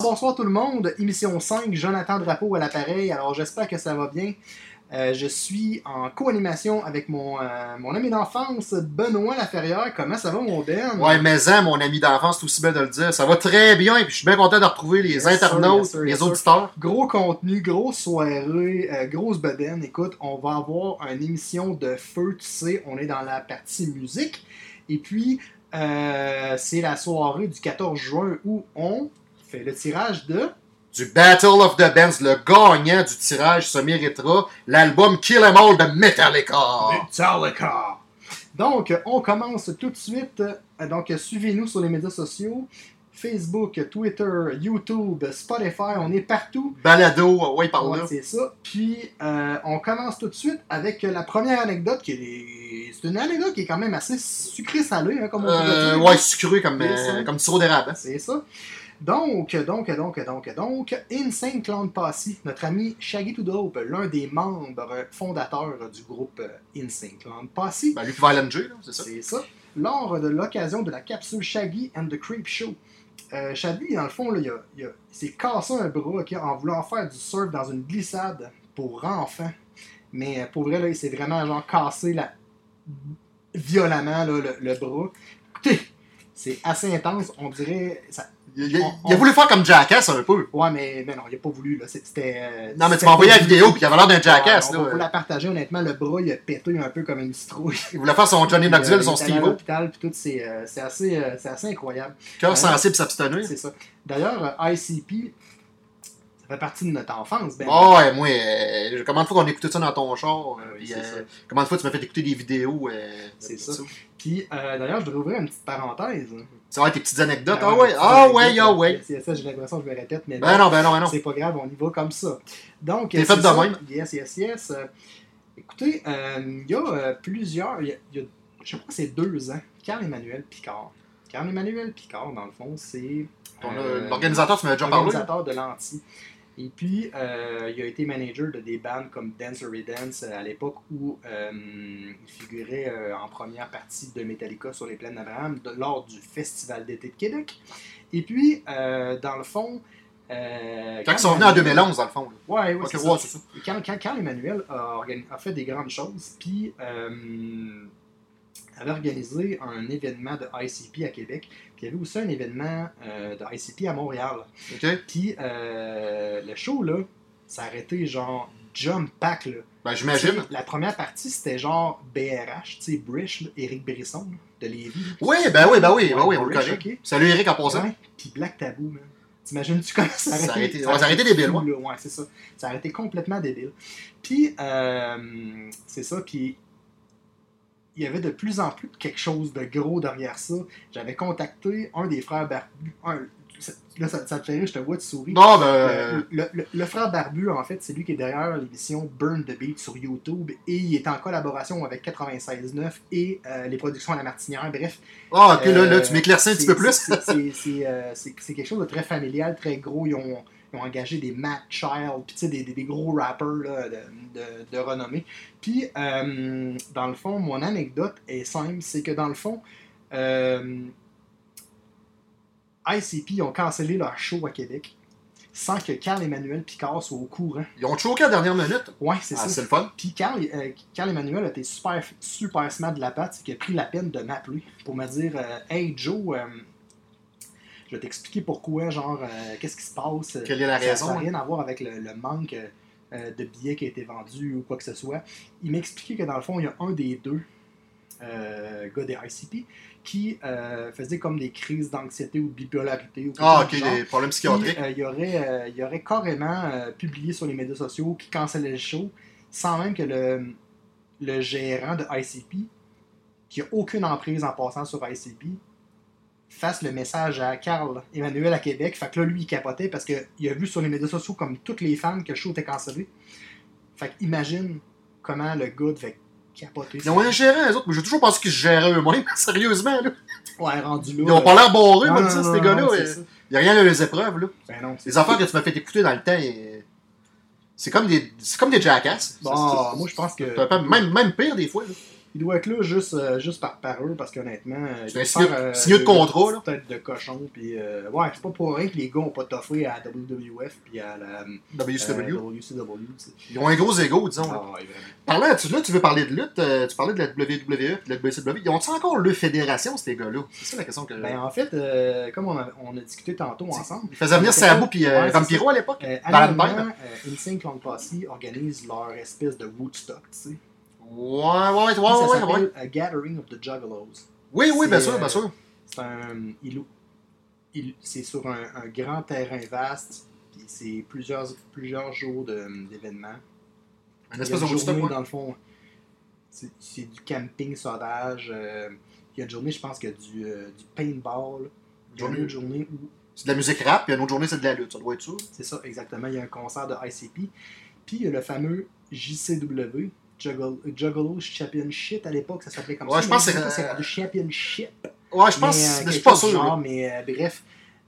Bonsoir tout le monde, émission 5, Jonathan Drapeau à l'appareil. Alors j'espère que ça va bien. Euh, je suis en co-animation avec mon, euh, mon ami d'enfance, Benoît Laferrière. Comment ça va, mon Ben? Ouais, mais hein, mon ami d'enfance, c'est aussi bien de le dire. Ça va très bien, et puis je suis bien content de retrouver les Yes, internautes, yes, les auditeurs. Gros contenu, grosse soirée, euh, grosse bedaine. Écoute, on va avoir une émission de feu, tu sais, on est dans la partie musique. Et puis, c'est la soirée du 14 juin où on fait le tirage de... Du Battle of the Bands, le gagnant du tirage se méritera l'album Kill 'Em All de Metallica. Metallica. Donc, on commence tout de suite. Donc, suivez-nous sur les médias sociaux. Facebook, Twitter, YouTube, Spotify, on est partout. Balado, ouais, par Ouais, là. c'est ça. Puis, euh, on commence tout de suite avec la première anecdote. qui est... C'est une anecdote qui est quand même assez sucrée-salée, hein, comme on Euh, dire. ouais, sucré comme, euh, comme du sirop d'érable. hein. C'est ça. Donc, donc, donc, donc, donc, Insane Clown Posse, notre ami Shaggy Dope, l'un des membres fondateurs du groupe euh, Insane Clown Posse, Ben, lui qui va c'est ça. c'est ça, lors de l'occasion de la capsule Shaggy and the Creep Show. Euh, Shaggy, dans le fond, là, il, a- il a- il s'est cassé un bras ok, en voulant faire du surf dans une glissade pour enfants. Mais euh, pour vrai, là, il s'est vraiment genre cassé la... violemment là, le, le bras. Écoutez, c'est assez intense, on dirait... ça- Il, il- On- il a voulu faire comme Jackass un peu. Ouais, mais, mais non, il a pas voulu. Là. C'était. euh, Non, mais tu m'as envoyé la vidéo, puis il avait l'air d'un Jackass. Ouais, on va la partager, honnêtement. Le bras, il a pété un peu comme une citrouille. Il voulait faire son Johnny Knoxville, son Steve-O. l'hôpital, puis tout, c'est euh, c'est assez, euh, c'est assez incroyable. Cœur Ouais. sensible s'abstenir. C'est ça. D'ailleurs, ICP, ça fait partie de notre enfance. Ben, Oh, ouais, moi, euh, combien de fois qu'on a écouté ça dans ton char? euh, Oui, euh, combien de fois tu m'as fait écouter des vidéos? C'est ça. Puis, euh, d'ailleurs, je devrais ouvrir une petite parenthèse. Ça va être tes petites anecdotes. Ah Ah ouais, ah ouais, ah ouais. C'est ça, j'ai l'impression que je me répète, mais Ben non, ben non, ben non. C'est pas grave, on y va comme ça. Donc, T'es euh, fait de ça. même? Yes, yes, yes. Euh, écoutez, euh, il y a euh, plusieurs. Y a, y a- je crois que c'est deux ans. Carl-Emmanuel Picard. Carl-Emmanuel Picard, dans le fond, c'est. L'organisateur, tu m'as déjà parlé. organisateur de l'Anti. Et puis, euh, il a été manager de des bands comme Dance or Dance à l'époque où euh, il figurait euh, en première partie de Metallica sur les plaines d'Abraham lors du Festival d'été de Québec. Et puis, euh, dans le fond. euh, Quand ils sont venus en 2011, dans le fond. là. Ouais, c'est ça. Quand, quand, quand Emmanuel a, a fait des grandes choses, puis euh, avait organisé un événement de ICP à Québec, puis il y avait aussi un événement euh, de ICP à Montréal. OK? Puis euh, le show, là, ça a arrêté genre jump pack, là. Ben, j'imagine. La première partie, c'était genre BRH, tu sais, Brish, là, Éric Brisson, de Lévis. Oui, ben oui, ben oui, ben oui, on le connaît. Salut Eric en passant. Ouais, puis Black Tabou, man. T'imagines-tu comment ça a arrêté? ça a arrêté débile, ouais. Ouais, c'est ça. Ça a été complètement débile. Puis, euh, c'est ça, puis il y avait de plus en plus quelque chose de gros derrière ça. J'avais contacté un des frères Barbu. un- là, ça, ça te fait rire, je te vois, tu souris. Non, ben. Euh, euh, le, le- le frère Barbu, en fait, c'est lui qui est derrière l'émission Burn the Beat sur YouTube et il est en collaboration avec 96.9 et euh, les productions à la Martinière. Bref, Ah, ok, là, là, tu m'éclaircis un petit peu plus. c'est- quelque chose de très familial, très gros. Ils ont, ont engagé des Matt Child, puis tu sais, des, des- des gros rappers là, de, de- de renommée. Puis, euh, dans le fond, mon anecdote est simple c'est que dans le fond, euh, ICP ont cancellé leur show à Québec sans que Carl-Emmanuel Picard soit au courant. Ils ont choqué à la dernière minute? Ouais, c'est Ah, ça. c'est le fun. Puis Carl, euh, Carl Emmanuel a été super, super smart de la patte, c'est qu'il a pris la peine de m'appeler pour me dire euh, Hey Joe, euh, vais t'expliquer pourquoi, genre, euh, qu'est-ce qui se passe. Quelle est la Ça- raison, Ça n'a rien à voir avec le, le manque euh, euh, de billets qui a été vendu ou quoi que ce soit. Il m'a expliqué que dans le fond, il y a un des deux euh, gars des ICP, qui euh, faisait comme des crises d'anxiété ou de bipolarité. Ou Ah, ok, des problèmes psychiatriques. euh, il, aurait, euh, il aurait carrément euh, publié sur les médias sociaux qui cancellait le show sans même que le, le gérant de ICP, qui a aucune emprise en passant sur ICP, fasse le message à Carl Emmanuel à Québec. Fait que là, lui, il capotait parce qu'il a vu sur les médias sociaux, comme toutes les fans, que le show était cancellé. Fait que imagine comment le gars devait capoter. Ils ont un gérant, eux autres, mais j'ai toujours pensé qu'ils se géraient eux-mêmes, sérieusement, là. Ouais, rendu là. Ils ont pas l'air barrés, non, ça, ces gars-là. euh. Il y a rien dans les épreuves, là. Ben non, Les affaires que tu m'as fait écouter dans le temps, euh, c'est comme des, c'est comme des jackasses. Bon, moi, je pense que. même, même pire, des fois, là. Il doit être là juste, euh, juste par, par eux parce qu'honnêtement. euh, C'est un signe- signe de contrat, là. Tête de cochon. Puis, euh, ouais, c'est pas pour rien que les gars ont pas toffé à WWF puis à la WCW. euh, WCW. Ils ont un gros ego, disons. Ah, ouais. Parlant, tu, là, tu veux parler de lutte, euh, tu parlais de la WWE et de la WCW. Ils ont-ils encore le fédération, ces gars-là? C'est ça la question que. Ben, en fait, euh, comme on a, on a discuté tantôt ensemble, Ils faisaient venir Sabu puis euh, Vampiro à l'époque. euh, annuellement, euh, Insane Clown Posse organise leur espèce de Woodstock, tu sais. Ouais, ouais, ouais, ouais, ouais, ouais. A Gathering of the Juggalos. Oui, oui, bien sûr, bien euh, sûr. C'est un. il- il- c'est sur un, un grand terrain vaste, puis c'est plusieurs, plusieurs jours d'événements. A espèce de journée, dans le fond, c'est du camping sauvage. euh, il y a une journée, je pense, qu'il y a du, euh, du paintball. Il y a une autre journée où. C'est de la musique rap, puis une autre journée, c'est de la lutte. Ça doit être ça. C'est ça, exactement. Il y a un concert de ICP. Puis il y a le fameux JCW, Juggle- Juggalo Championship à l'époque, ça s'appelait comme Ouais, ça. je pense que c'est- rendu Championship. Ouais, je pense, Mais, euh, mais je suis pas sûr. genre, là. mais euh, bref,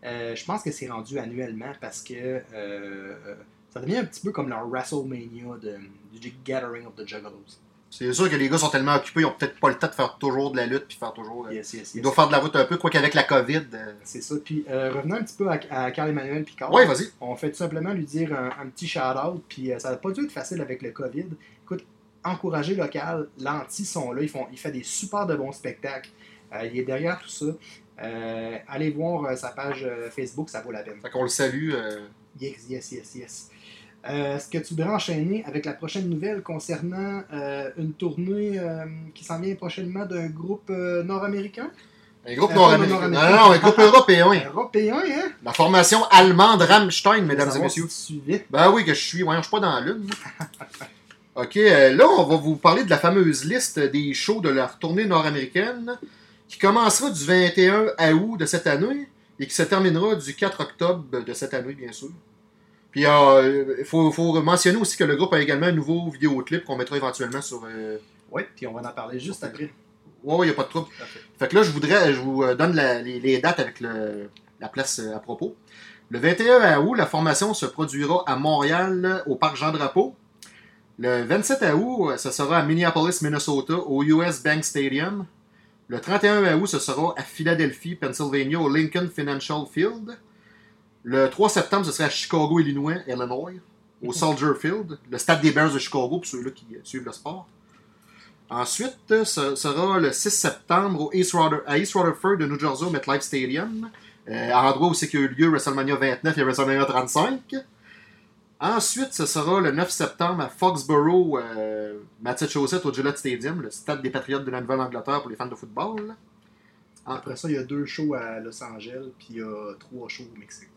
euh, je pense que c'est rendu annuellement parce que ça devient un petit peu comme leur WrestleMania de, du Gathering of the Juggalos. C'est sûr que les gars sont tellement occupés, ils ont peut-être pas le temps de faire toujours de la lutte, puis faire toujours. Yes, yes, Ils doivent faire de la route un peu, quoi qu'avec la COVID. C'est ça. Puis euh, revenons un petit peu à, Carl-Emmanuel Picard. Ouais, vas-y. On fait tout simplement lui dire un, un petit shout-out, puis euh, ça n'a pas dû être facile avec le COVID. Écoute, encourager local, l'anti sont là, ils font, il fait des super de bons spectacles. Euh, il est derrière tout ça. Euh, allez voir euh, sa page Facebook, ça vaut la peine. Fait qu'on le salue. Yes, yes, yes, yes. Est-ce que tu voudrais enchaîner avec la prochaine nouvelle concernant une tournée qui s'en vient prochainement d'un groupe nord-américain? un groupe nord-américain. Non, non, un groupe européen. Européen, hein? La formation allemande Rammstein, mesdames et messieurs. Ben oui, que je suis. Ouais, je suis pas dans la lune. ok, euh, là, on va vous parler de la fameuse liste des shows de leur tournée nord-américaine qui commencera du 21 août de cette année et qui se terminera du 4 octobre de cette année, bien sûr. Puis euh, il faut, faut mentionner aussi que le groupe a également un nouveau vidéoclip qu'on mettra éventuellement sur. euh, Oui, puis on va en parler juste après. Ouais, il n'y a pas de trouble. Fait que là, je voudrais, je vous euh, donne la- les, les dates avec le- la place euh, à propos. Le 21 août, la formation se produira à Montréal, au Parc Jean-Drapeau. Le 27 août, euh, ce sera à Minneapolis, Minnesota, au US Bank Stadium. Le 31 août, ce sera à Philadelphie, Pennsylvania, au Lincoln Financial Field. Le 3 septembre, ce sera à Chicago, Illinois, Illinois, au Soldier Field, le stade des Bears de Chicago, pour ceux-là qui euh, suivent le sport. Ensuite, euh, ce sera le 6 septembre au East Ruther- à East Rutherford de New Jersey au MetLife Stadium, euh, endroit où c'est qu'il y a eu lieu WrestleMania 29 et WrestleMania 35. Ensuite, ce sera le 9 septembre à Foxborough, euh, Massachusetts, au Gillette Stadium, le stade des Patriotes de la Nouvelle-Angleterre pour les fans de football. Après ça, il y a deux shows à Los Angeles, puis il y a trois shows au Mexique.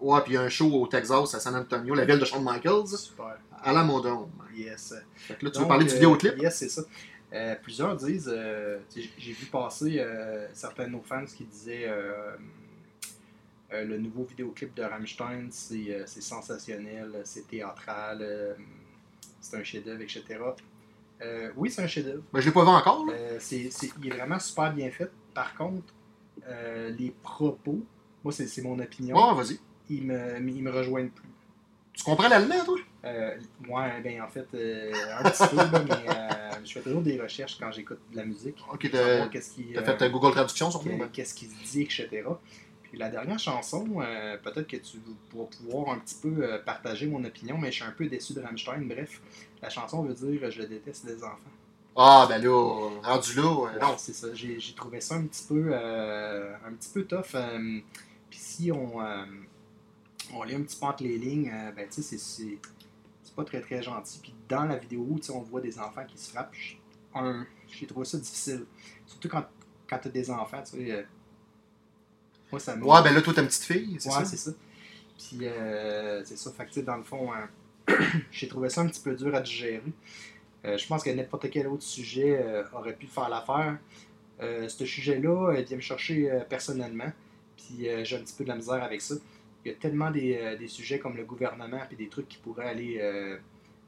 Ouais, puis il y a un show au Texas, à San Antonio, la ville de Shawn Michaels, Super. à la Modome. Yes. Fait que là, tu veux Donc, parler du euh, vidéoclip? Yes, c'est ça. Euh, plusieurs disent, euh, j'ai vu passer certains de nos fans qui disaient euh, le nouveau vidéoclip de Rammstein, c'est euh, sensationnel, c'est théâtral, euh, c'est un chef-d'œuvre, etc. Oui, c'est un chef-d'œuvre. Ben, je l'ai pas vu encore, c'est- il est vraiment super bien fait. Par contre, les propos, moi, c'est mon opinion, Ouais, vas-y. ils, me, ils me rejoignent plus. Tu comprends l'allemand, toi? Ouais, ben en fait, euh, un petit peu, mais je fais toujours des recherches quand j'écoute de la musique. Ok, t'as fait ta Google Traduction sur qu'est-ce qui se dit, etc. Puis la dernière chanson, euh, peut-être que tu pourras pouvoir un petit peu euh, partager mon opinion, mais je suis un peu déçu de Rammstein. Bref, la chanson veut dire Je déteste les enfants. Ah, ben là, rendu là, euh, non. C'est ça. J'ai j'ai trouvé ça un petit peu, euh, un petit peu tough. euh, Puis si on, euh, on lit un petit peu entre les lignes, euh, ben tu sais, c'est- c'est c'est pas très très gentil. Puis dans la vidéo, tu sais, on voit des enfants qui se frappent. J'ai trouvé ça difficile. Surtout quand, quand tu as des enfants, tu sais. Moi, ça. Ouais, ben là, toi, t'as une petite fille, c'est Ouais, ça? c'est ça. Puis, euh, c'est ça. Fait que, dans le fond, euh, j'ai trouvé ça un petit peu dur à digérer. Euh, je pense que n'importe quel autre sujet euh, aurait pu faire l'affaire. Ce sujet-là, il vient me chercher personnellement. Puis, j'ai un petit peu de la misère avec ça. Il y a tellement des, des sujets comme le gouvernement, puis des trucs qui pourraient aller.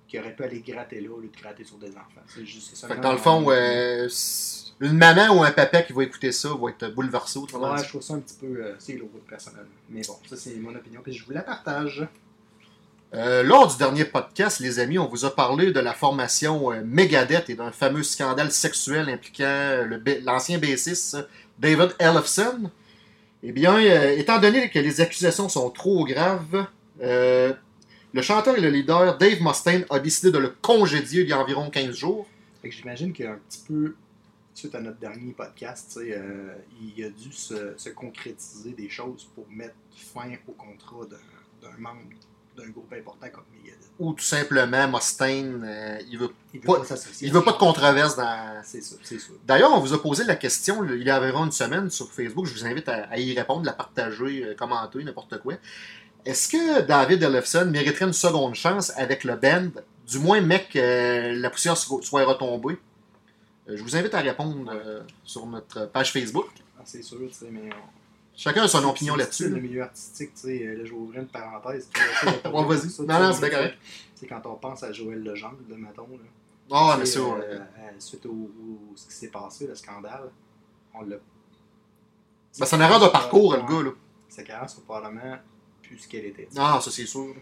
Qui auraient pu aller gratter là au lieu de gratter sur des enfants. C'est juste ça. Fait que dans le fond, euh, une maman ou un papa qui va écouter ça va être bouleversé au travers de Ouais, je trouve ça un petit peu. euh, c'est lourd, personnellement. Mais bon, ça, c'est mon opinion, puis je vous la partage. Euh, lors du dernier podcast, les amis, on vous a parlé de la formation Megadeth et d'un fameux scandale sexuel impliquant l'ancien bassiste David Ellefson. Eh bien, étant donné que les accusations sont trop graves, euh, le chanteur et le leader Dave Mustaine a décidé de le congédier il y a environ 15 jours. Fait que j'imagine qu'un petit peu, suite à notre dernier podcast, euh, il a dû se, se concrétiser des choses pour mettre fin au contrat d'un membre d'un groupe important comme Megadeth. Ou tout simplement, Mustaine, euh, il veut, Il veut Pas- il veut pas de controverse dans, C'est ça, c'est sûr. D'ailleurs, on vous a posé la question il y a environ une semaine sur Facebook. Je vous invite à, à y répondre, la partager, euh, commenter, n'importe quoi. Est-ce que David Ellefson mériterait une seconde chance avec le band Du moins, mec, euh, la poussière so- soit retombée? Euh, je vous invite à répondre euh, sur notre page Facebook. Ah, c'est sûr, tu sais, mais. on- Chacun a son c'est- opinion c'est là-dessus. Le milieu artistique, tu sais, là, je vais ouvrir une parenthèse. Ouais, vas-y. ça, Non, non, c'est bien correct. Sais, quand on pense à Joël Legendre, là, mettons, là. Ah, euh, euh, euh, suite au, au- ce qui s'est passé, le scandale, on l'a. ben, c'est une erreur de parcours, le gars. Là. Sa carrière soit probablement plus ce qu'elle était. Ah, ça, c'est sûr.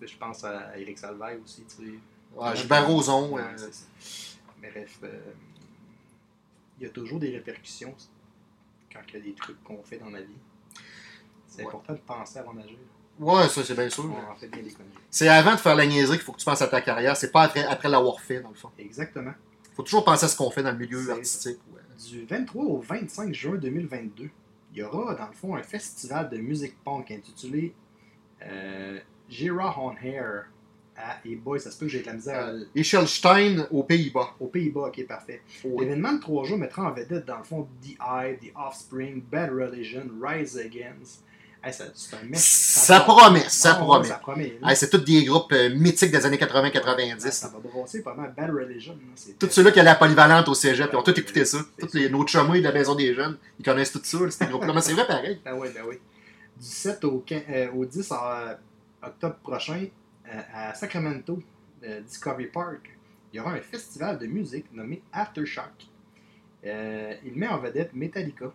Je pense à Eric Salvaille aussi, tu sais. Ouais, Gilbert Rozon. Ouais, euh, ça. Bref, euh, il y a toujours des répercussions quand il y a des trucs qu'on fait dans la vie. C'est Ouais. important de penser avant d'agir. ouais, ça, c'est bien sûr. On en fait bien des conneries. C'est avant de faire la niaiserie qu'il faut que tu penses à ta carrière. C'est pas après, après l'avoir fait, dans le fond. Exactement. faut toujours penser à ce qu'on fait dans le milieu artistique. ouais. Du 23 au 25 juin 2022, il y aura dans le fond un festival de musique punk intitulé euh, Gira on Hair à et boy, ça se peut que j'ai de la misère Echelstein aux Pays-Bas. aux Pays-Bas, ok, parfait. L'événement de trois jours mettra en vedette, dans le fond, The Eye, The Offspring, Bad Religion, Rise Against. Hey, ça, c'est un mec- Ça promet, ça Ah promet. Ça promet. là. Hey, c'est tous des groupes euh, mythiques des années Ouais, 80-90. ça va brasser pas mal. Bad Religion. c'est- Tous ceux-là qui allaient à la polyvalente au cégep, ils ont tous écouté ça. Tous les, nos chumés de la maison des jeunes, ils connaissent tout ça, ces groupes-là. Mais c'est vrai pareil. Ben oui, ben oui. Du 7 au, 15 euh, au 10 euh, octobre prochain, euh, à Sacramento, euh, Discovery Park, il y aura un festival de musique nommé Aftershock. Il met en vedette Metallica,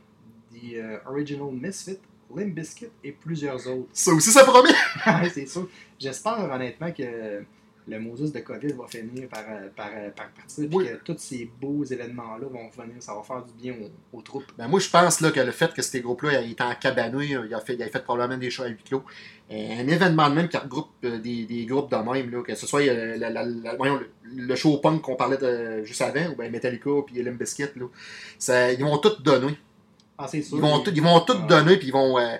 The Original Misfit, Limp Bizkit et plusieurs autres. Ça aussi, ça promet. Ouais, c'est sûr. J'espère honnêtement que le Moses de COVID va finir par, euh, par, euh, par partir, puis Oui. que tous ces beaux événements-là vont venir, ça va faire du bien aux, aux troupes. Ben, moi, je pense là, que le fait que ces groupes-là étaient en cabanouille, il a fait, il a fait probablement des shows à huis clos. Euh, Un événement de même qui regroupe euh, des, des groupes de même, là, que ce soit euh, la- la- la- voyons, le, le show punk qu'on parlait de, juste avant, ou bien Metallica puis Limp Bizkit, là, ça, ils vont tout donner. Ah, c'est sûr. Ils vont, tout- ils vont tout Ah. donner, puis ils vont. euh,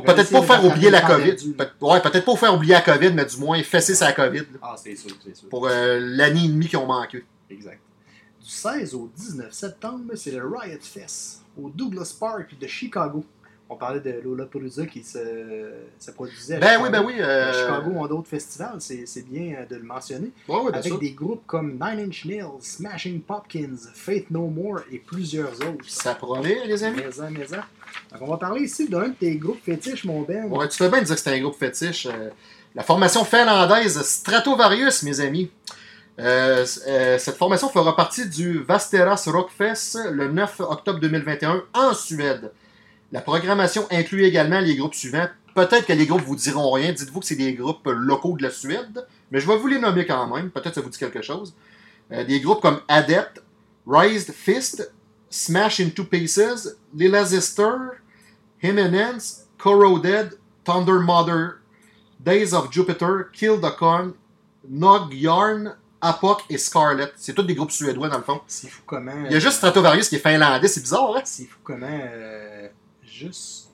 peut-être pas faire oublier la COVID. Peut- ouais, peut-être pas faire oublier la COVID, mais du moins fesser sa COVID là, Ah, c'est sûr, c'est sûr. pour euh, l'année et demie qu'ils ont manqué. Exact. Du 16 au 19 septembre, c'est le Riot Fest au Douglas Park de Chicago. On parlait de Lollapalooza qui se, se produisait à Ben Chicago. oui, ben oui. Euh, Chicago ont d'autres festivals, c'est bien euh, de le mentionner. bien avec sûr. des groupes comme Nine Inch Nails, Smashing Pumpkins, Faith No More et plusieurs autres. Ça promet, les amis? Maison, maison. Donc, on va parler ici d'un de tes groupes fétiches, mon Ben. Ouais, tu fais bien de dire que c'est un groupe fétiche. euh, la formation finlandaise Stratovarius, mes amis. Euh, euh, cette formation fera partie du Vasteras Rockfest le 9 octobre 2021 en Suède. La programmation inclut également les groupes suivants. Peut-être que les groupes vous diront rien. Dites-vous que c'est des groupes locaux de la Suède, mais je vais vous les nommer quand même. Peut-être que ça vous dit quelque chose. Euh, des groupes comme Adept, Raised Fist, Smash Into Pieces, Lila Zister, Himenens, Corroded, Thunder Mother, Days of Jupiter, Kill the Con, Nog Yarn, Apoc et Scarlet. C'est tous des groupes suédois dans le fond. C'est fou comment. Il y a juste Stratovarius qui est finlandais, c'est bizarre, hein? C'est fou comment, euh, juste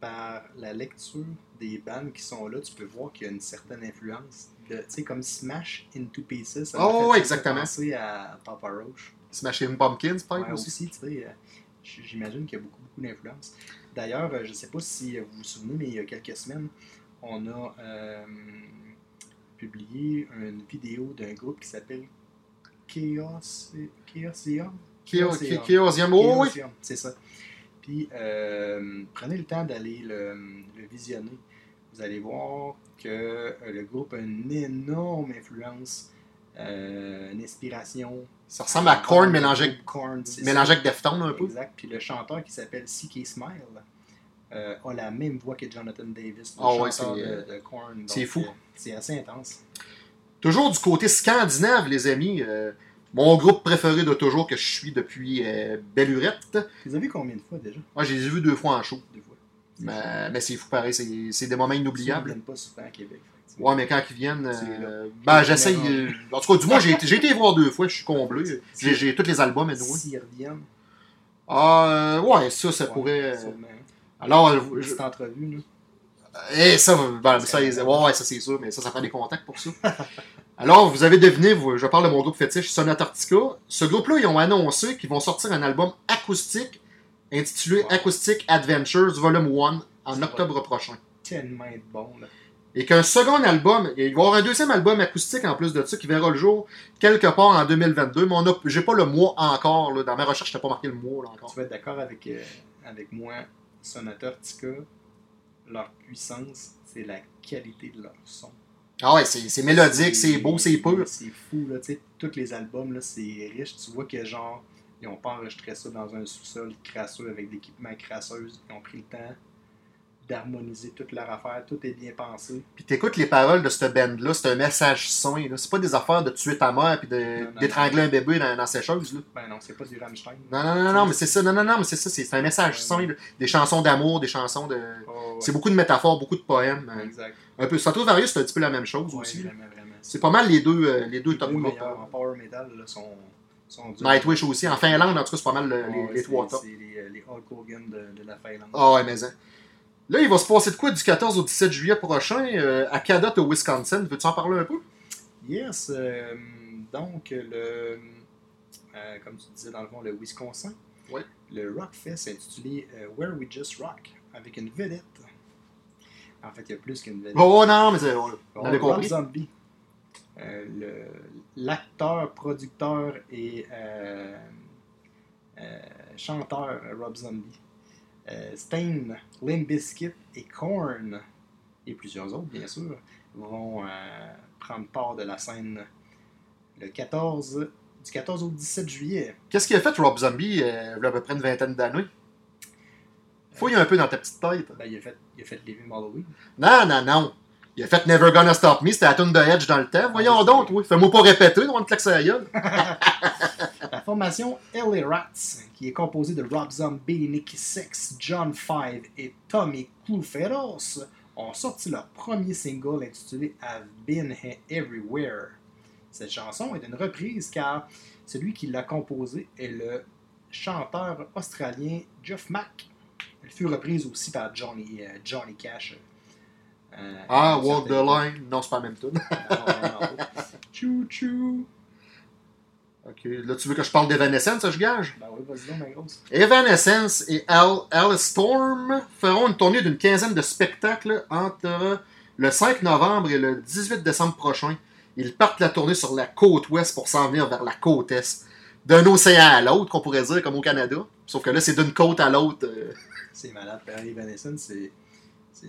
par la lecture des bandes qui sont là, tu peux voir qu'il y a une certaine influence. Tu sais, comme Smash Into Pieces. Ça Oh, fait exactement. penser à Papa Roach. Smashing Pumpkins, peut-être Ouais, aussi. tu sais, euh, j'imagine qu'il y a beaucoup, beaucoup d'influence. D'ailleurs, euh, je ne sais pas si euh, vous vous souvenez, mais il y a quelques semaines, on a euh, publié une vidéo d'un groupe qui s'appelle Chaos... Chaosium? Chaos- Chaosium. Chaosium, oh oui. C'est ça. Puis, euh, prenez le temps d'aller le, le visionner. Vous allez voir que euh, le groupe a une énorme influence, euh, une inspiration Ça ressemble à Korn mélangé avec, Korn, mélangé avec Deftones un peu. Exact. Puis le chanteur qui s'appelle C.K. Smile euh, a la même voix que Jonathan Davis, le ouais, chanteur c'est, de, de Korn. c'est fou. c'est assez intense. Toujours du côté scandinave, les amis. Mon groupe préféré de toujours que je suis depuis euh, Bellurette. Vous les vu combien de fois déjà? Moi, je les ai vus deux fois en show. Deux fois. Mais, mais c'est fou pareil, c'est des moments Ils ne inoubliables. viennent pas souvent à Québec. Ouais, mais quand ils viennent, euh, ben j'essaye. euh, en tout cas, du moins, j'ai été, voir deux fois, je suis comblé. J'ai tous les albums, et S'ils reviennent, Ah, ouais, ça, ça ouais, pourrait. sûrement. Alors, Une je- petite entrevue, là. Eh, ça, ben, ça, ouais, ça c'est sûr, mais ça, ça prend des contacts pour ça. Alors, vous avez deviné, vous- je parle de mon groupe fétiche, Sonata Arctica. Ce groupe-là, ils ont annoncé qu'ils vont sortir un album acoustique intitulé Wow. Acoustic Adventures Volume 1 en octobre prochain. Tellement bon, là. Et qu'un second album, il va y avoir un deuxième album acoustique en plus de ça qui verra le jour quelque part en 2022, mais on j'ai pas le mois encore, là. dans ma recherche, je n'ai pas marqué le mois là, encore. Tu vas être d'accord avec, euh, avec moi, leur puissance, c'est la qualité de leur son. Ah ouais, c'est, mélodique, c'est beau, c'est pur. C'est fou, là, tu sais, tous les albums, là, c'est riche. Tu vois que, genre, ils ont pas enregistré ça dans un sous-sol crasseux avec d'équipement crasseuse. Ils ont pris le temps d'harmoniser toute leur affaire. Tout est bien pensé. Puis t'écoutes les paroles de cette band-là, c'est un message sain. là. C'est pas des affaires de tuer ta mère puis d'étrangler un bébé dans, dans ses choses. Là. Ben non, c'est pas du Rammstein. Non, non, non, non, mais c'est ça. Non, non, non, mais c'est ça. C'est, un message sain. là. Des chansons d'amour, des chansons de. Oh, ouais. C'est beaucoup de métaphores, beaucoup de poèmes. euh, Exact. Un peu. Stratovarius, c'est un petit peu la même chose Ouais, aussi. vraiment, vraiment. C'est pas mal les deux, euh, les deux Les top deux groupes. en power metal là, sont. Nightwish aussi. En Finlande, en tout cas, c'est pas mal le- Ouais, les, trois tops. C'est les, euh, les Hulk Hogan de, de la Finlande. Ah ouais, mais hein. Là, il va se passer de quoi du 14 au 17 juillet prochain euh, à Cadott, au Wisconsin? Veux-tu en parler un peu? Yes, euh, donc le, euh, comme tu disais dans le fond, le Wisconsin, Ouais. le Rockfest intitulé euh, Where We Just Rock avec une vedette. En fait, il y a plus qu'une vedette. Oh non, mais c'est, on, avait compris. Zombie, euh, l'acteur, producteur et euh, euh, chanteur Rob Zombie, euh, Stain, Limp Bizkit et Korn et plusieurs autres bien sûr vont prendre part de la scène le 14 du 14 au 17 juillet. Qu'est-ce qu'il a fait, Rob Zombie, il y a à peu près une vingtaine d'années? Fouille un peu dans ta petite tête. Ben, il a fait il a fait Living Halloween. Non, non, non. Il a fait Never Gonna Stop Me, c'était la tune de Edge dans le temps. Voyons Ah, donc, oui. Fais-moi pas répéter, on va te claquer la gueule. La formation LA Rats, qui est composée de Rob Zombie, Nicky Six, John Five et Tommy Cluferos, ont sorti leur premier single intitulé I've Been He- Everywhere. Cette chanson est une reprise car celui qui l'a composée est le chanteur australien Jeff Mack. Elle fut reprise aussi par Johnny, euh, Johnny Cash. euh, Ah, Walk the Line. Non, c'est pas la même tune. non. Chou chou. ok, là, tu veux que je parle d'Evanescence, je gage? Ben oui, vas-y donc, ma grosse. Evanescence et Al Alice Storm feront une tournée d'une quinzaine de spectacles entre le 5 novembre et le 18 décembre prochain. Ils partent la tournée sur la côte ouest pour s'en venir vers la côte est. D'un océan à l'autre, qu'on pourrait dire, comme au Canada. Sauf que là, c'est d'une côte à l'autre. euh. C'est malade. Perry Evanescence, c'est. c'est-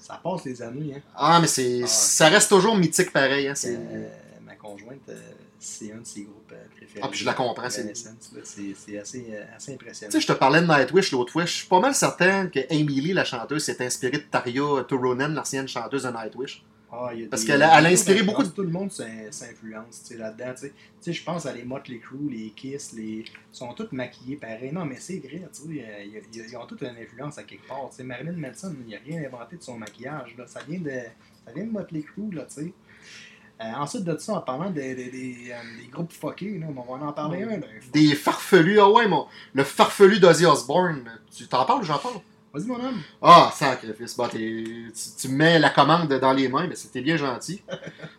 Ça passe les années, hein. Ah, mais c'est Ah. ça reste toujours mythique pareil. Hein. Euh, ma conjointe, euh, c'est un de ses groupes euh, préférés. Ah, puis je la comprends, c'est- assez, assez impressionnant. Tu sais, je te parlais de Nightwish l'autre fois. Je suis pas mal certain que Amy Lee, la chanteuse, s'est inspirée de Tarja Turunen, l'ancienne chanteuse de Nightwish. Ah, il y a Parce qu'elle a- elle a des inspiré beaucoup de- Tout le monde s'in- s'influence là-dedans. Tu sais. Je pense à les Motley Crue, les Kiss, les... ils sont tous maquillés pareil. Non, mais c'est vrai, tu sais, euh, ils ont toutes une influence à quelque part. Tu sais, Marilyn Manson, il n'a rien inventé de son maquillage. Là. Ça, vient de, ça vient de Motley Crue, là, tu sais. Euh, ensuite de ça, en parlant des, des, des, euh, des groupes fuckés, là, on va en parler un. Des farfelus. Ah ouais, mon, le farfelu d'Ozzy Osbourne. Tu t'en parles ou j'en parle? Vas-y, mon homme. Ah, sacrifice. Bon, t'es- tu, tu me mets la commande dans les mains, mais c'était bien gentil.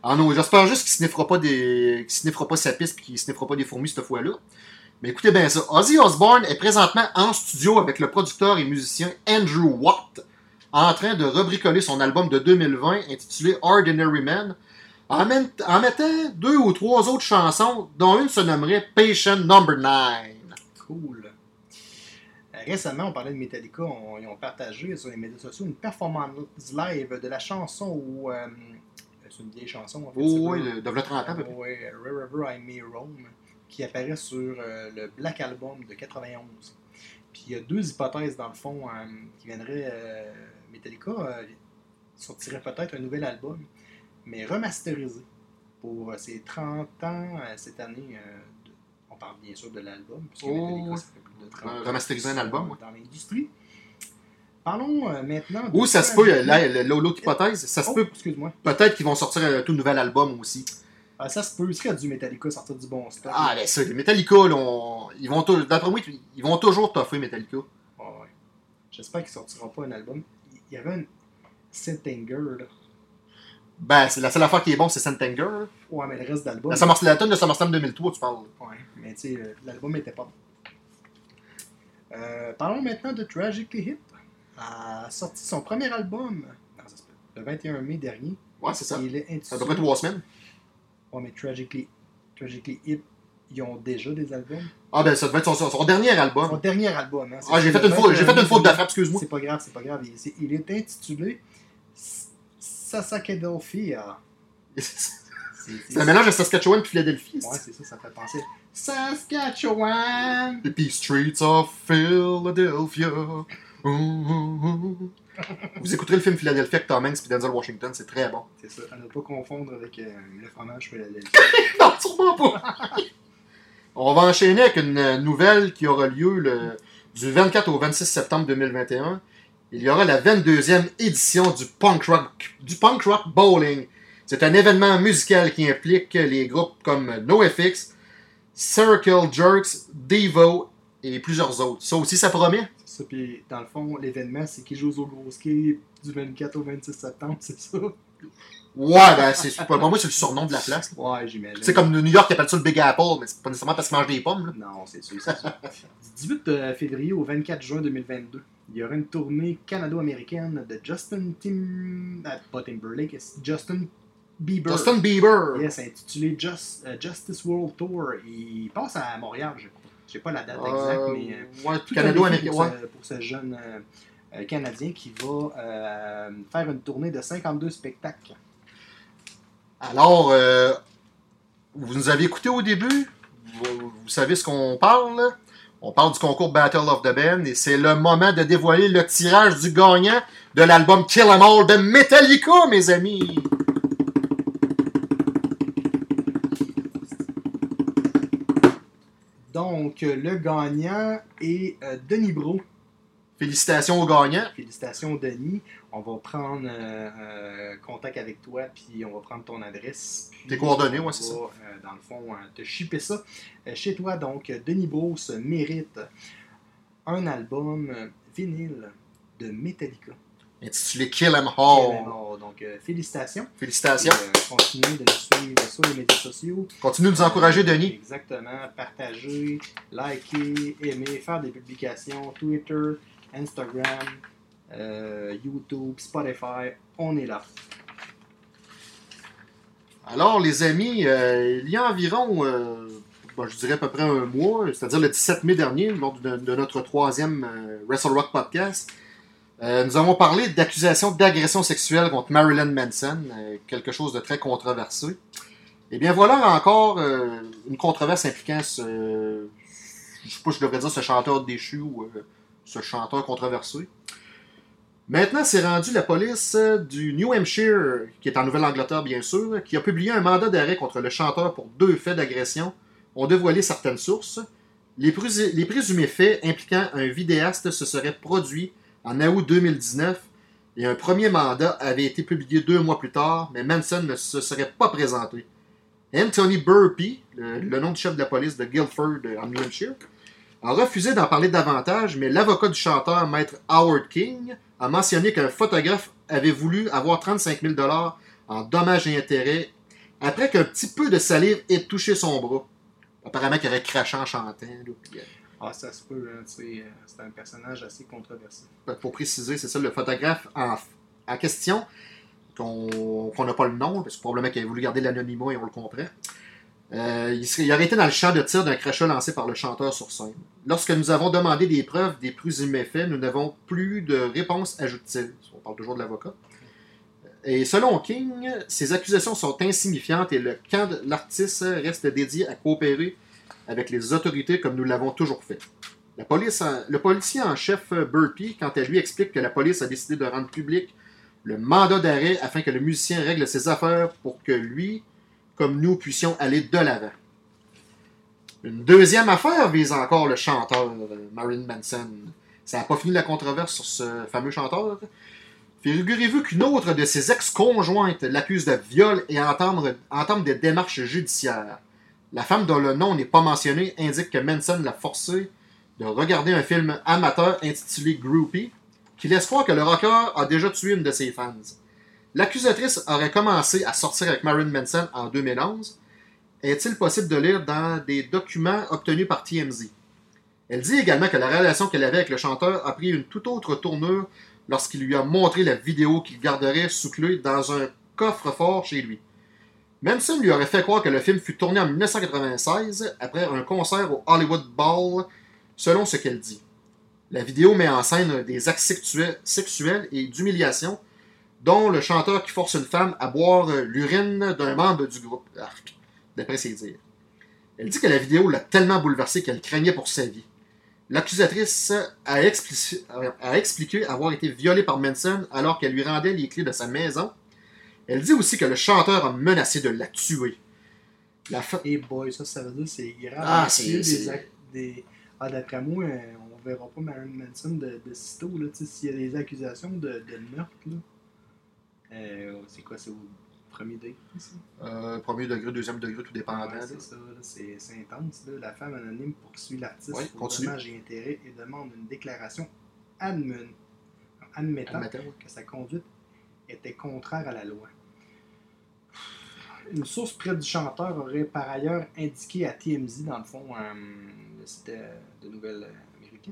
Ah non, j'espère juste qu'il sniffera pas des. qu'il sniffera pas sa piste puis qu'il sniffera pas des fourmis cette fois-là. Mais écoutez bien ça. Ozzy Osbourne est présentement en studio avec le producteur et musicien Andrew Watt en train de rebricoler son album de 2020 intitulé Ordinary Man en, en mettant deux ou trois autres chansons dont une se nommerait Patient Number 9. Cool. Récemment, on parlait de Metallica. on- ils ont partagé sur les médias sociaux une performance live de la chanson où. euh, c'est une vieille chanson, en fait. Oh, oui, le- de v'là 30 ans. Ouais, Wherever I May Roam, qui apparaît sur euh, le Black Album de 91. Puis il y a deux hypothèses, dans le fond, euh, qui viendraient. euh, Metallica sortirait peut-être un nouvel album, mais remasterisé pour ses 30 ans cette année. On parle bien sûr de l'album, puisque Oh, ça fait plus de 30 ans remasteriser un album, ouais. Dans l'industrie. Parlons euh, maintenant. de Ou ça se peut, l'autre hypothèse, ça se Oh, peut excuse-moi. peut-être qu'ils vont sortir un tout nouvel album aussi. Ah, ça se peut. Il serait du Metallica sortir du bon stock? Ah, ben ça, les Metallica, là, on- ils vont d'après moi, ils vont toujours toffer Metallica. Ah ouais. J'espère qu'il sortira pas un album. Il y avait un Syntanger, là. Ben, c'est la seule affaire qui est bon, c'est Sentenger. Ouais, mais le reste d'album. La, Summer- la tonne de SummerSlam 2003, tu parles. Ouais, mais tu sais, euh, l'album était pas bon. Euh, parlons maintenant de Tragically Hip. A sorti son premier album non, ça se peut, le 21 mai dernier. Ouais, c'est ça. Il est Ça intitulé. doit pas être trois semaines. Ouais, mais Tragically, Tragically Hip, ils ont déjà des albums. Ah, ben, ça devait être son, son- son dernier Son album. dernier album, hein. Ah, j'ai fait une faute, j'ai fait 21 une faute de frappe, excuse-moi. C'est pas grave, c'est pas grave. Il, est intitulé Sasakedelphia. C'est un mélange de Saskatchewan et Philadelphie. Ouais, c'est ça, ça fait penser. Saskatchewan! The Peace Streets of Philadelphia. Vous écouterez le film Philadelphia avec Tom Hanks et Denzel Washington, c'est très bon. C'est ça, à ne pas confondre avec euh, le fromage Philadelphie. Non, sûrement pas. On va enchaîner avec une nouvelle qui aura lieu le, du 24 au 26 septembre 2021. Il y aura la 22e édition du Punk Rock, du punk rock Bowling. C'est un événement musical qui implique les groupes comme NoFX, Circle Jerks, Devo et plusieurs autres. Ça aussi, ça promet? Ça, puis dans le fond, l'événement, c'est qu'ils jouent au gros ski du 24 au 26 septembre, c'est ça? Ouais, ben, c'est pour moi, c'est le surnom de la place. Ouais, j'imagine. C'est comme New York qui appelle ça le Big Apple, mais c'est pas nécessairement parce qu'ils mangent des pommes. là. Non, c'est sûr, c'est sûr. du 18 euh, février au 24 juin 2022, il y aura une tournée canado-américaine de Justin Tim... ah, pas Timberlake, Justin Bieber. Justin Bieber. Yes, intitulé Just- euh, Justice World Tour. Il passe à Montréal, je crois. Je sais pas la date exacte, Euh, mais... ouais, tout un Canado-Américain. Ouais. pour, ce, jeune euh, Canadien qui va euh, faire une tournée de 52 spectacles. Alors, vous nous avez écouté au début? Vous, vous savez ce qu'on parle? On parle du concours Battle of the Band et c'est le moment de dévoiler le tirage du gagnant de l'album Kill 'Em All de Metallica, mes amis. Donc, euh, le gagnant est euh, Denis Bro. Félicitations au gagnant. Félicitations, Denis. On va prendre euh, euh, contact avec toi, puis on va prendre ton adresse. Tes coordonnées, on ouais, c'est ça. euh, dans le fond, te shipper ça chez toi. Donc, Denis Bros mérite un album vinyle de Metallica. Intitulé Kill 'Em All. Donc, félicitations. Félicitations. Et, continuez de nous suivre sur les médias sociaux. Continue de nous encourager, Denis. Exactement. Partager, liker, aimer, faire des publications, Twitter, Instagram, euh, YouTube, Spotify. On est là. Alors, les amis, euh, il y a environ, euh, je dirais à peu près un mois, c'est-à-dire le 17 mai dernier, lors de, notre troisième Wrestle Rock podcast, nous avons parlé d'accusations d'agression sexuelle contre Marilyn Manson, quelque chose de très controversé. Et bien voilà encore une controverse impliquant ce, je sais pas je devrais dire ce chanteur déchu ou ce chanteur controversé. Maintenant, c'est rendu la police du New Hampshire, qui est en Nouvelle-Angleterre bien sûr, qui a publié un mandat d'arrêt contre le chanteur pour deux faits d'agression, ont dévoilé certaines sources. Les, les présumés faits impliquant un vidéaste se seraient produits en août 2019 et un premier mandat avait été publié deux mois plus tard, mais Manson ne se serait pas présenté. Anthony Burpee, le, nom du chef de la police de Guilford euh, en New Hampshire, a refusé d'en parler davantage, mais l'avocat du chanteur, maître Howard King, a mentionné qu'un photographe avait voulu avoir 35 000 en dommages et intérêts après qu'un petit peu de salive ait touché son bras. Apparemment qu'il aurait craché en chantant. là, euh, Ah, ça se peut, hein, euh, c'est un personnage assez controversé. pour préciser, c'est ça le photographe en, en question, qu'on qu'on n'a pas le nom, parce que probablement qu'il a voulu garder l'anonymat et on le comprend. Euh, il, serait- été dans le champ de tir d'un crachat lancé par le chanteur sur scène. Lorsque nous avons demandé des preuves des présumés faits, nous n'avons plus de réponse, ajoute-t-il. On parle toujours de l'avocat. Et selon King, ces accusations sont insignifiantes et le camp de l'artiste reste dédié à coopérer avec les autorités comme nous l'avons toujours fait. La police le policier en chef Burpee, quant à lui, explique que la police a décidé de rendre public le mandat d'arrêt afin que le musicien règle ses affaires pour que lui, comme nous, puissions aller de l'avant. Une deuxième affaire vise encore le chanteur euh, Marilyn Manson. Ça n'a pas fini la controverse sur ce fameux chanteur. Figurez-vous qu'une autre de ses ex-conjointes l'accuse de viol et entame, des démarches judiciaires. La femme dont le nom n'est pas mentionné indique que Manson l'a forcé de regarder un film amateur intitulé Groupie, qui laisse croire que le rocker a déjà tué une de ses fans. L'accusatrice aurait commencé à sortir avec Marilyn Manson en 2011. Est-il possible de lire dans des documents obtenus par TMZ? Elle dit également que la relation qu'elle avait avec le chanteur a pris une toute autre tournure lorsqu'il lui a montré la vidéo qu'il garderait sous clé dans un coffre-fort chez lui. Manson lui aurait fait croire que le film fut tourné en 1996 après un concert au Hollywood Bowl, selon ce qu'elle dit. La vidéo met en scène des actes sexuels, sexuels et d'humiliation, dont le chanteur qui force une femme à boire euh, l'urine d'un membre du groupe, Arc, d'après ses dires. Elle dit que la vidéo l'a tellement bouleversée qu'elle craignait pour sa vie. L'accusatrice a, expliqué avoir été violée par Manson alors qu'elle lui rendait les clés de sa maison. Elle dit aussi que le chanteur a menacé de la tuer. La fa- Et boy, ça, ça veut dire que c'est grave. Ah, c'est- des c'est- ac- des- Ah, d'après moi, euh, on verra pas Marilyn Manson de, de sitôt, là, s'il y a des accusations de, de meurtre, là. Euh, c'est quoi, c'est au premier degré, ça? Euh, premier degré, deuxième degré, tout dépendant. Ouais, c'est ça, c'est intense. Là. La femme anonyme poursuit l'artiste Ouais, pour dommages et intérêts et demande une déclaration admen- admettant Admettant, ouais. que sa conduite était contraire à la loi. Une source près du chanteur aurait par ailleurs indiqué à TMZ, dans le fond, euh, le site euh, de nouvelles euh, américain,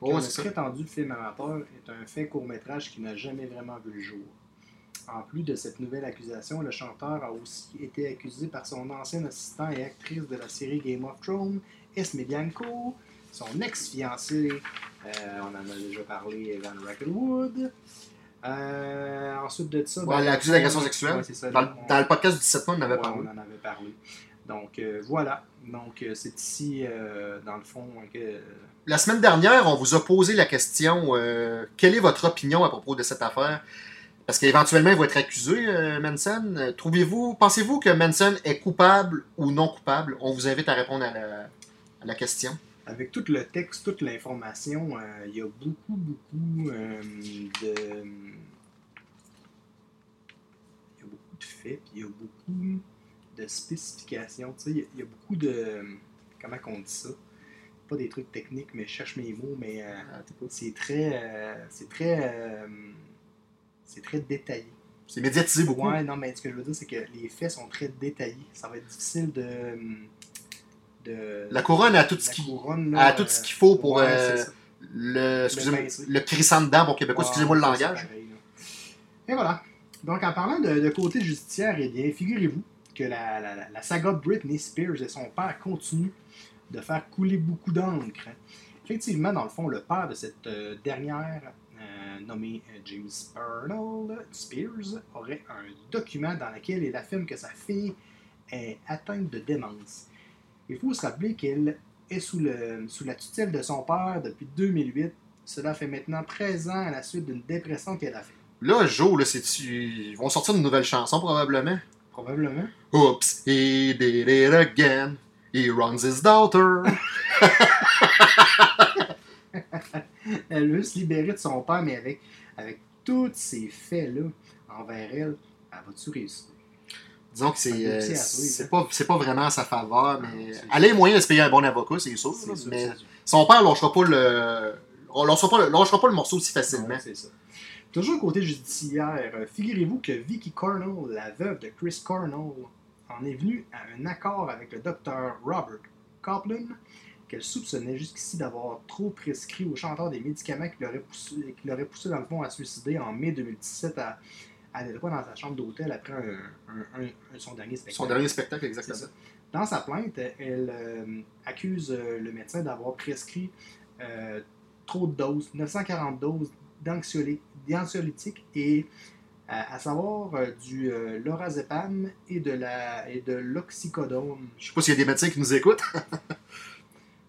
que le prétendu film amateur est un fait court-métrage qui n'a jamais vraiment vu le jour. En plus de cette nouvelle accusation, le chanteur a aussi été accusé par son ancien assistant et actrice de la série Game of Thrones, Esme Bianco, son ex-fiancé, euh, on en a déjà parlé, Evan Rackelwood. Euh, ensuite de ça... Ouais, ben, l'accusé d'agression sexuelle. Ouais, ça, Dans, le- on- dans le podcast du 17 mois, on en avait Ouais, parlé. on en avait parlé. Donc euh, voilà. Donc c'est ici, dans le fond, que. La semaine dernière, on vous a posé la question quelle est votre opinion à propos de cette affaire? Parce qu'éventuellement, il va être accusé, euh, Manson. Trouvez-vous, pensez-vous que Manson est coupable ou non coupable? On vous invite à répondre à la, à la question. Avec tout le texte, toute l'information, euh, il y a beaucoup, beaucoup euh, de. Il y a beaucoup de faits, puis il y a beaucoup de spécifications. Tu sais, il y a- il y, a beaucoup de. Comment qu'on dit ça? Pas des trucs techniques, mais je cherche mes mots, mais euh, c'est très. c'est très. C'est très détaillé. C'est médiatisé beaucoup. Ouais, non, mais ce que je veux dire, c'est que les faits sont très détaillés. Ça va être difficile de. de La couronne a tout ce la qui- couronne, là, a tout ce qu'il faut pour, ouais, euh. Le, excusez-moi, le crissant dedans, bon québécois, Ouais, excusez-moi le langage. pareil. Et voilà. Donc, en parlant de, de côté judiciaire, eh bien, figurez-vous que la, la- la- saga Britney Spears et son père continuent de faire couler beaucoup d'encre. Effectivement, dans le fond, le père de cette euh, dernière, nommé euh, James Arnold Spears, aurait un document dans lequel il affirme que sa fille est atteinte de démence. Il faut se rappeler qu'elle est sous, le, sous la tutelle de son père depuis 2008. Cela fait maintenant 13 ans à la suite d'une dépression qu'elle a fait. Là, Joe, là, c'est ils vont sortir une nouvelle chanson probablement? Probablement. Oops, he did it again. He runs his daughter. Elle veut se libérer de son père, mais avec, avec tous ces faits-là envers elle, elle va-tu réussir? Disons que c'est euh, c'est hein. pas, pas vraiment à sa faveur, mais c'est elle a les moyens de se payer un bon avocat, c'est sûr. Mais sûr. son père lâchera pas le, lâchera pas, lâchera pas le morceau aussi facilement. C'est ça. Toujours côté judiciaire, euh, figurez-vous que Vicky Cornell, la veuve de Chris Cornell, en est venue à un accord avec le docteur Robert Coplin, qu'elle soupçonnait jusqu'ici d'avoir trop prescrit au chanteur des médicaments qui l'auraient poussé, qui poussé dans le fond à se suicider en mai 2017 à, à dans sa chambre d'hôtel après un, un- un- un- son dernier spectacle. Son dernier spectacle, exactement. Dans sa plainte, elle euh, accuse euh, le médecin d'avoir prescrit euh, trop de doses, 940 doses d'anxioly- d'anxiolytiques et euh, à savoir euh, du euh, lorazepam et de la et de l'oxycodone Je sais pas s'il y a des médecins qui nous écoutent.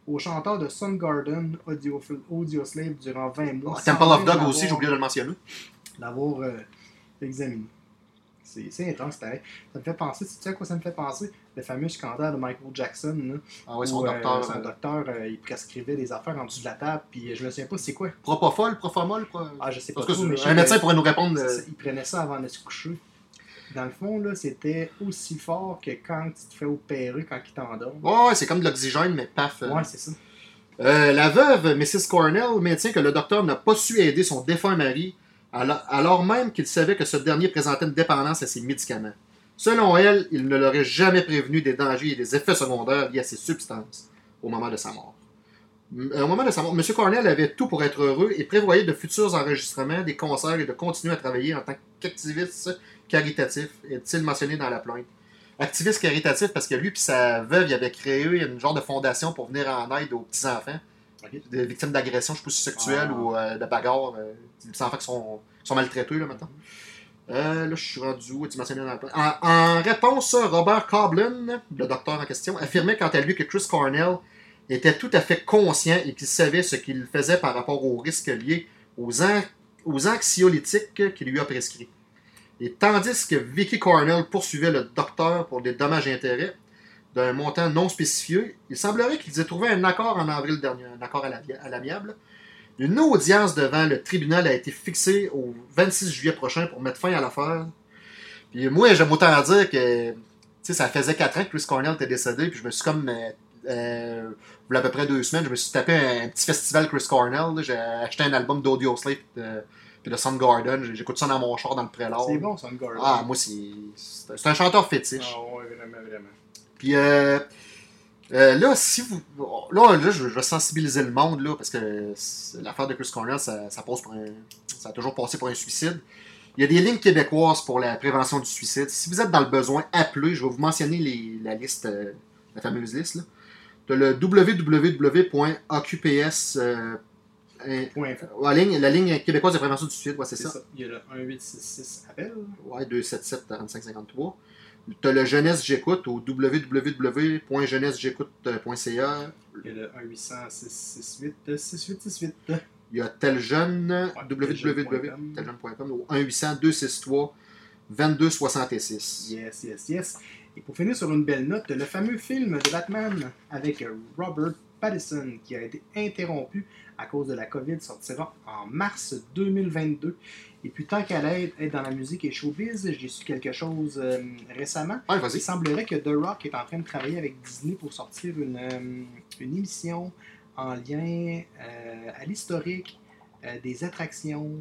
au chanteur de Soundgarden Audio, Audioslave durant 20 mois. Temple sans of Dog aussi, j'ai oublié de le mentionner. l'avoir euh, examiné. C'est c'est intense, pareil. Ça me fait penser, tu sais à quoi ça me fait penser? Le fameux scandale de Michael Jackson, là, Ah ouais, son où, euh, docteur. son euh, docteur, euh, il prescrivait des affaires en dessous de la table, puis je me souviens pas c'est quoi. Propofol, Profomol. Pro... Ah, je sais pas tout mais je sais un médecin que- pourrait nous répondre. il prenait ça avant de se coucher. Dans le fond, là, c'était aussi fort que quand tu te fais opérer quand il t'endort. Ouais, c'est comme de l'oxygène, mais paf. euh. Ouais, c'est ça. Euh, la veuve, Mrs. Cornell, maintient que le docteur n'a pas su aider son défunt mari, alors, même qu'il savait que ce dernier présentait une dépendance à ses médicaments. Selon elle, il ne l'aurait jamais prévenu des dangers et des effets secondaires liés à ces substances au moment de sa mort. Euh, Au moment de sa mort, M. Cornell avait tout pour être heureux et prévoyait de futurs enregistrements, des concerts et de continuer à travailler en tant qu'activiste caritatif, est-il mentionné dans la plainte? Activiste caritatif parce que lui et sa veuve il avait créé une genre de fondation pour venir en aide aux petits-enfants des victimes d'agressions, je sais pas si sexuelles Ah. ou euh, de bagarres, euh, des enfants qui sont, qui sont maltraités là maintenant. Euh, là, je suis rendu où? Tu mentionnais dans le plan. En, en réponse, Robert Coblin, le docteur en question, affirmait quant à lui que Chris Cornell était tout à fait conscient et qu'il savait ce qu'il faisait par rapport aux risques liés aux, an- aux anxiolytiques qu'il lui a prescrits. Et tandis que Vicky Cornell poursuivait le docteur pour des dommages et intérêts d'un montant non spécifié, il semblerait qu'ils aient trouvé un accord en avril dernier, un accord à l'amiable. Une audience devant le tribunal a été fixée au 26 juillet prochain pour mettre fin à l'affaire. Puis moi, j'aime autant dire que ça faisait 4 ans que Chris Cornell était décédé, puis je me suis comme. Euh, euh, à peu près deux semaines, je me suis tapé un, petit festival Chris Cornell. J'ai acheté un album d'Audio Slave euh, puis de Soundgarden. J'écoute ça dans mon char dans le prélat. C'est bon, Gordon. Ah, moi, c'est un chanteur fétiche. Ah ouais, vraiment, vraiment. Puis euh, euh, là, si vous. Là, là je, je vais sensibiliser le monde, là, parce que l'affaire de Chris Cornell, ça, ça, passe pour un, ça a toujours passé pour un suicide. Il y a des lignes québécoises pour la prévention du suicide. Si vous êtes dans le besoin, appelez. Je vais vous mentionner les- la liste, euh, la fameuse liste. Là. As le. Point la, ligne, la ligne québécoise de prévention du suicide, ouais, c'est ça. ça. Il y a le 1866 appel. Ouais, 277 4553. Tu as le Jeunesse J'écoute au www.jeunesseJécoute.ca. Il y a le 1-800-668 6868. Il y a tel jeune, teljeune.com. www.teljeune.com au 1-800-263-2266. Yes, yes, yes. Et pour finir sur une belle note, le fameux film de Batman avec Robert Pattinson qui a été interrompu à cause de la COVID sortira en mars 2022. Et puis tant être, être dans la musique et showbiz, j'ai su quelque chose euh, récemment. Ouais, Il semblerait que The Rock est en train de travailler avec Disney pour sortir une, euh, une émission en lien euh, à l'historique des attractions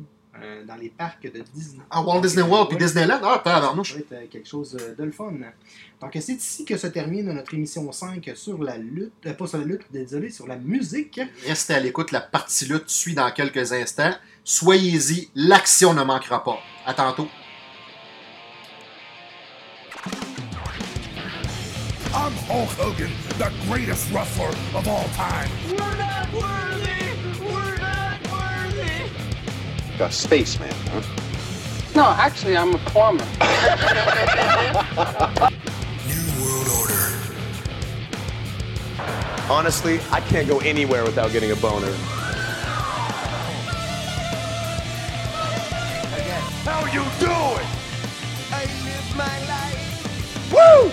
euh, dans les parcs de Disney. Ah, Walt Disney World puis. Disneyland? Ah, Ça tabarnouche. va être euh, quelque chose euh, de le fun. Donc, c'est ici que se termine notre émission 5 sur la lutte, euh, pas sur la lutte, désolé, sur la musique. Restez à l'écoute, la partie lutte suit dans quelques instants. Soyez-y, l'action ne manquera pas. À tantôt. I'm Hulk Hogan, the greatest wrestler of all time. We're not worthy! A spaceman, huh? No, actually, I'm a plumber. New World Order. Honestly, I can't go anywhere without getting a boner. How you doing? I live my life! Woo!